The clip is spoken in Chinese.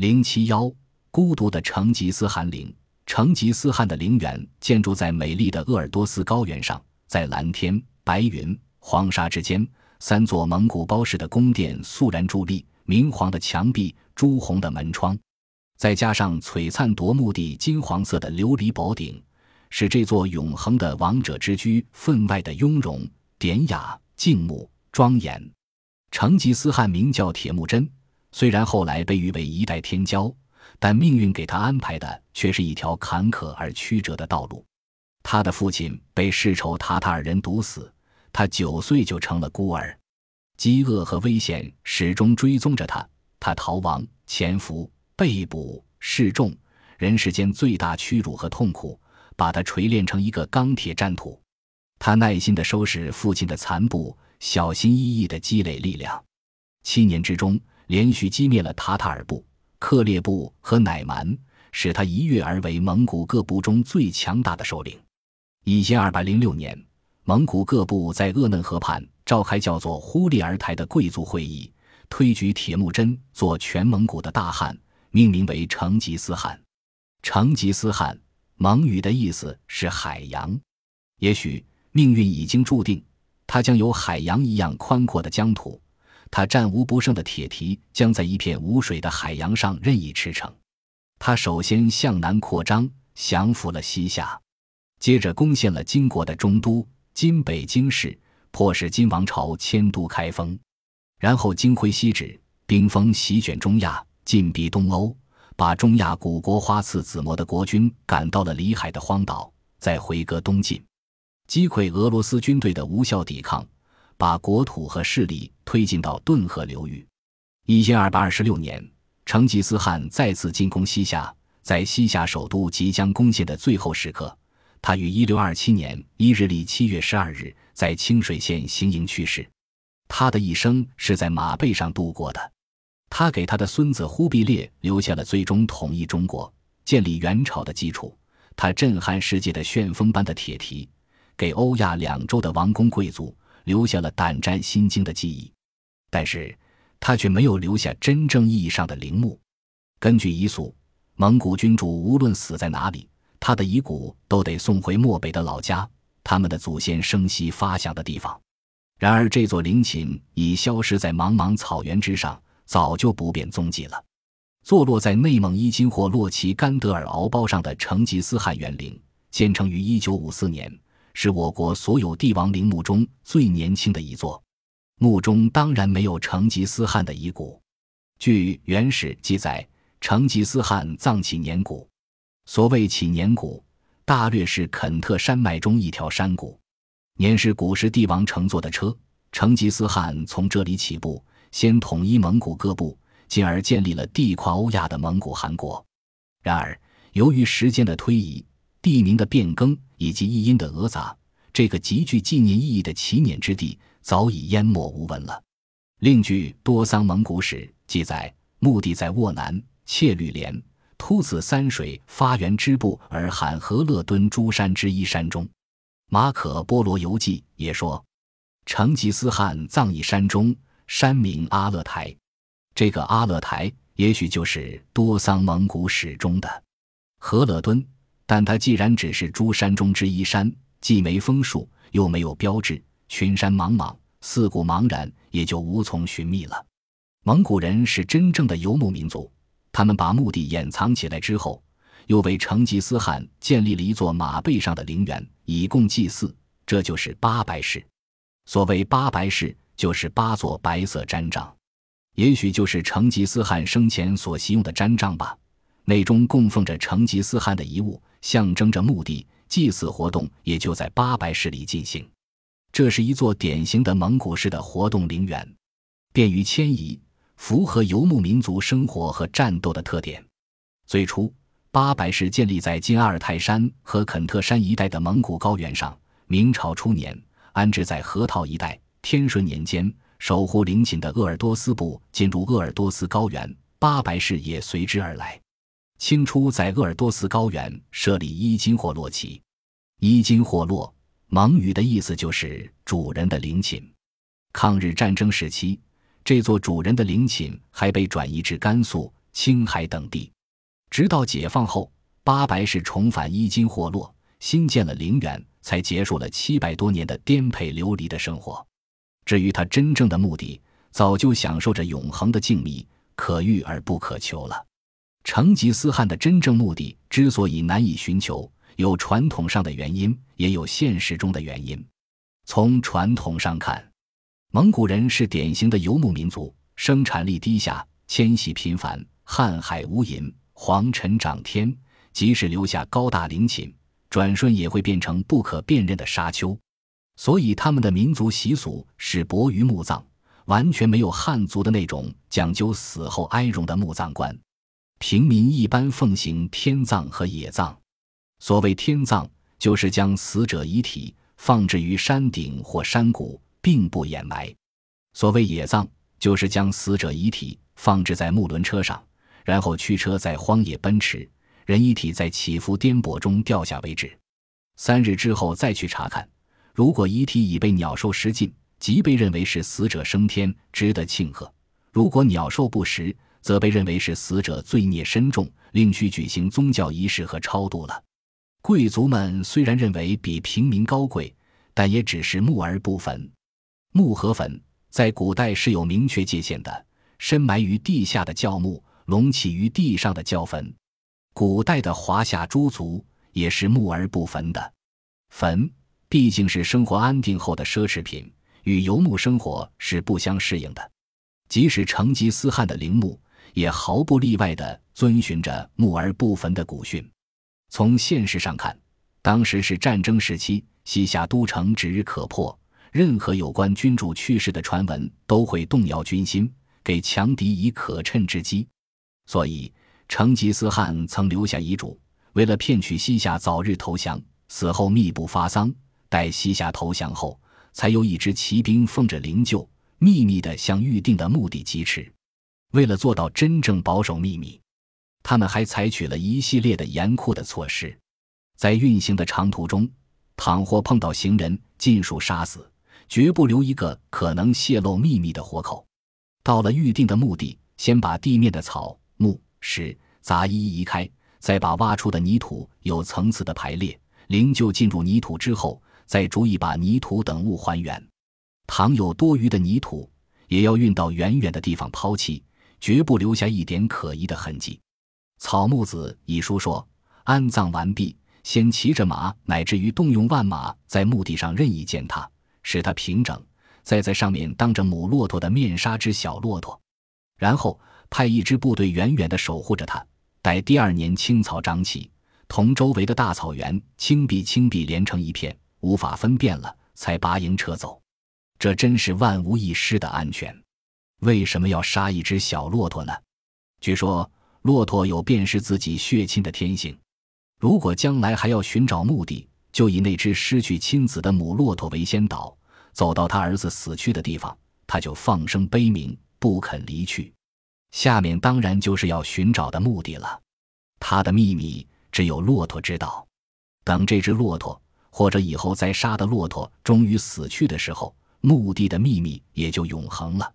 零七幺，孤独的成吉思汗陵。成吉思汗的陵园建筑在美丽的鄂尔多斯高原上，在蓝天、白云、黄沙之间，三座蒙古包式的宫殿肃然伫立，明黄的墙壁，朱红的门窗，再加上璀璨夺目的金黄色的琉璃宝顶，使这座永恒的王者之居分外的雍容、典雅、静穆、庄严。成吉思汗名叫铁木真，虽然后来被誉为一代天骄。但命运给他安排的却是一条坎坷而曲折的道路。他的父亲被世仇塔塔尔人毒死，他九岁就成了孤儿。饥饿和危险始终追踪着他，他逃亡、潜伏、被捕、示众，人世间最大屈辱和痛苦，把他锤炼成一个钢铁战土。他耐心地收拾父亲的残部，小心翼翼地积累力量。七年之中，连续击灭了塔塔尔部。克烈部和乃蛮使他一跃而为蒙古各部中最强大的首领。一千二百零六年，蒙古各部在鄂嫩河畔召开叫做忽利尔台的贵族会议，推举铁木真做全蒙古的大汗，命名为成吉思汗。成吉思汗，蒙语的意思是海洋。也许命运已经注定，他将有海洋一样宽阔的疆土。他战无不胜的铁蹄将在一片无水的海洋上任意驰骋。他首先向南扩张，降服了西夏，接着攻陷了金国的中都今北京市，迫使金王朝迁都开封。然后金挥西指，兵锋席卷中亚，进逼东欧，把中亚古国花剌子模的国军赶到了里海的荒岛，再回戈东进，击溃俄罗斯军队的无效抵抗。把国土和势力推进到顿河流域。一千二百二十六年，成吉思汗再次进攻西夏，在西夏首都即将攻陷的最后时刻，他于一六二七年一日历七月十二日在清水县行营去世。他的一生是在马背上度过的。他给他的孙子忽必烈留下了最终统一中国、建立元朝的基础。他震撼世界的旋风般的铁蹄，给欧亚两洲的王公贵族。留下了胆战心惊的记忆，但是他却没有留下真正意义上的陵墓。根据遗俗，蒙古君主无论死在哪里，他的遗骨都得送回漠北的老家，他们的祖先生息发祥的地方。然而，这座陵寝已消失在茫茫草原之上，早就不辨踪迹了。坐落在内蒙伊金霍洛旗甘德尔敖包上的成吉思汗园陵，建成于一九五四年。是我国所有帝王陵墓中最年轻的一座，墓中当然没有成吉思汗的遗骨。据原始记载，成吉思汗葬起年谷。所谓起年谷，大略是肯特山脉中一条山谷。年是古时帝王乘坐的车，成吉思汗从这里起步，先统一蒙古各部，进而建立了地跨欧亚的蒙古汗国。然而，由于时间的推移，地名的变更以及译音的讹杂，这个极具纪念意义的起辇之地早已淹没无闻了。另据《多桑蒙古史》记载，墓地在沃南、切律连、突子三水发源之部而罕和勒敦诸山之一山中。马可·波罗游记也说，成吉思汗葬以山中，山名阿勒台。这个阿勒台也许就是《多桑蒙古史》中的和勒敦。但它既然只是诸山中之一山，既没枫树，又没有标志，群山茫茫，四顾茫然，也就无从寻觅了。蒙古人是真正的游牧民族，他们把墓地掩藏起来之后，又为成吉思汗建立了一座马背上的陵园，以供祭祀，这就是八白氏。所谓八白氏，就是八座白色毡帐，也许就是成吉思汗生前所习用的毡帐吧。内中供奉着成吉思汗的遗物。象征着墓地祭祀活动也就在八白室里进行。这是一座典型的蒙古式的活动陵园，便于迁移，符合游牧民族生活和战斗的特点。最初，八白氏建立在今阿尔泰山和肯特山一带的蒙古高原上。明朝初年，安置在河套一带。天顺年间，守护陵寝的鄂尔多斯部进入鄂尔多斯高原，八白氏也随之而来。清初在鄂尔多斯高原设立伊金霍洛旗，伊金霍洛蒙语的意思就是主人的陵寝。抗日战争时期，这座主人的陵寝还被转移至甘肃、青海等地。直到解放后，八白氏重返伊金霍洛，新建了陵园，才结束了七百多年的颠沛流离的生活。至于他真正的目的，早就享受着永恒的静谧，可遇而不可求了。成吉思汗的真正目的之所以难以寻求，有传统上的原因，也有现实中的原因。从传统上看，蒙古人是典型的游牧民族，生产力低下，迁徙频繁，瀚海无垠，黄尘涨天。即使留下高大陵寝，转瞬也会变成不可辨认的沙丘。所以，他们的民族习俗是薄于墓葬，完全没有汉族的那种讲究死后哀荣的墓葬观。平民一般奉行天葬和野葬。所谓天葬，就是将死者遗体放置于山顶或山谷。并不掩埋。所谓野葬，就是将死者遗体放置在木轮车上，然后驱车在荒野奔驰，人遗体在起伏颠簸中掉下为止。三日之后再去查看，如果遗体已被鸟兽食尽，即被认为是死者升天，值得庆贺；如果鸟兽不食，则被认为是死者罪孽深重，另需举行宗教仪式和超度了。贵族们虽然认为比平民高贵，但也只是墓而不坟。墓和坟在古代是有明确界限的，深埋于地下的叫墓，隆起于地上的叫坟。古代的华夏诸族也是墓而不坟的。坟毕竟是生活安定后的奢侈品，与游牧生活是不相适应的。即使成吉思汗的陵墓，也毫不例外地遵循着木而不焚的古训。从现实上看，当时是战争时期，西夏都城指日可破。任何有关君主去世的传闻都会动摇军心，给强敌以可乘之机。所以，成吉思汗曾留下遗嘱，为了骗取西夏早日投降，死后密不发丧。待西夏投降后，才有一支骑兵奉着灵柩，秘密地向预定的目的疾驰。为了做到真正保守秘密，他们还采取了一系列的严酷的措施。在运行的长途中，倘或碰到行人，尽数杀死。绝不留一个可能泄露秘密的活口。到了预定的目的，先把地面的草木石杂一一移开，再把挖出的泥土有层次的排列。灵柩进入泥土之后，再逐一把泥土等物还原。倘有多余的泥土，也要运到远远的地方抛弃，绝不留下一点可疑的痕迹。草木子一书说，安葬完毕，先骑着马，乃至于动用万马，在墓地上任意践踏。使它平整，再在上面当着母骆驼的面杀只小骆驼，然后派一支部队远远地守护着它。待第二年青草长起，同周围的大草原青碧青碧连成一片，无法分辨了，才拔营撤走。这真是万无一失的安全。为什么要杀一只小骆驼呢？据说骆驼有辨识自己血亲的天性，如果将来还要寻找墓地。就以那只失去亲子的母骆驼为先导，走到他儿子死去的地方，他就放声悲鸣，不肯离去。下面当然就是要寻找的目的了。他的秘密只有骆驼知道。等这只骆驼或者以后再杀的骆驼终于死去的时候，墓地的秘密也就永恒了。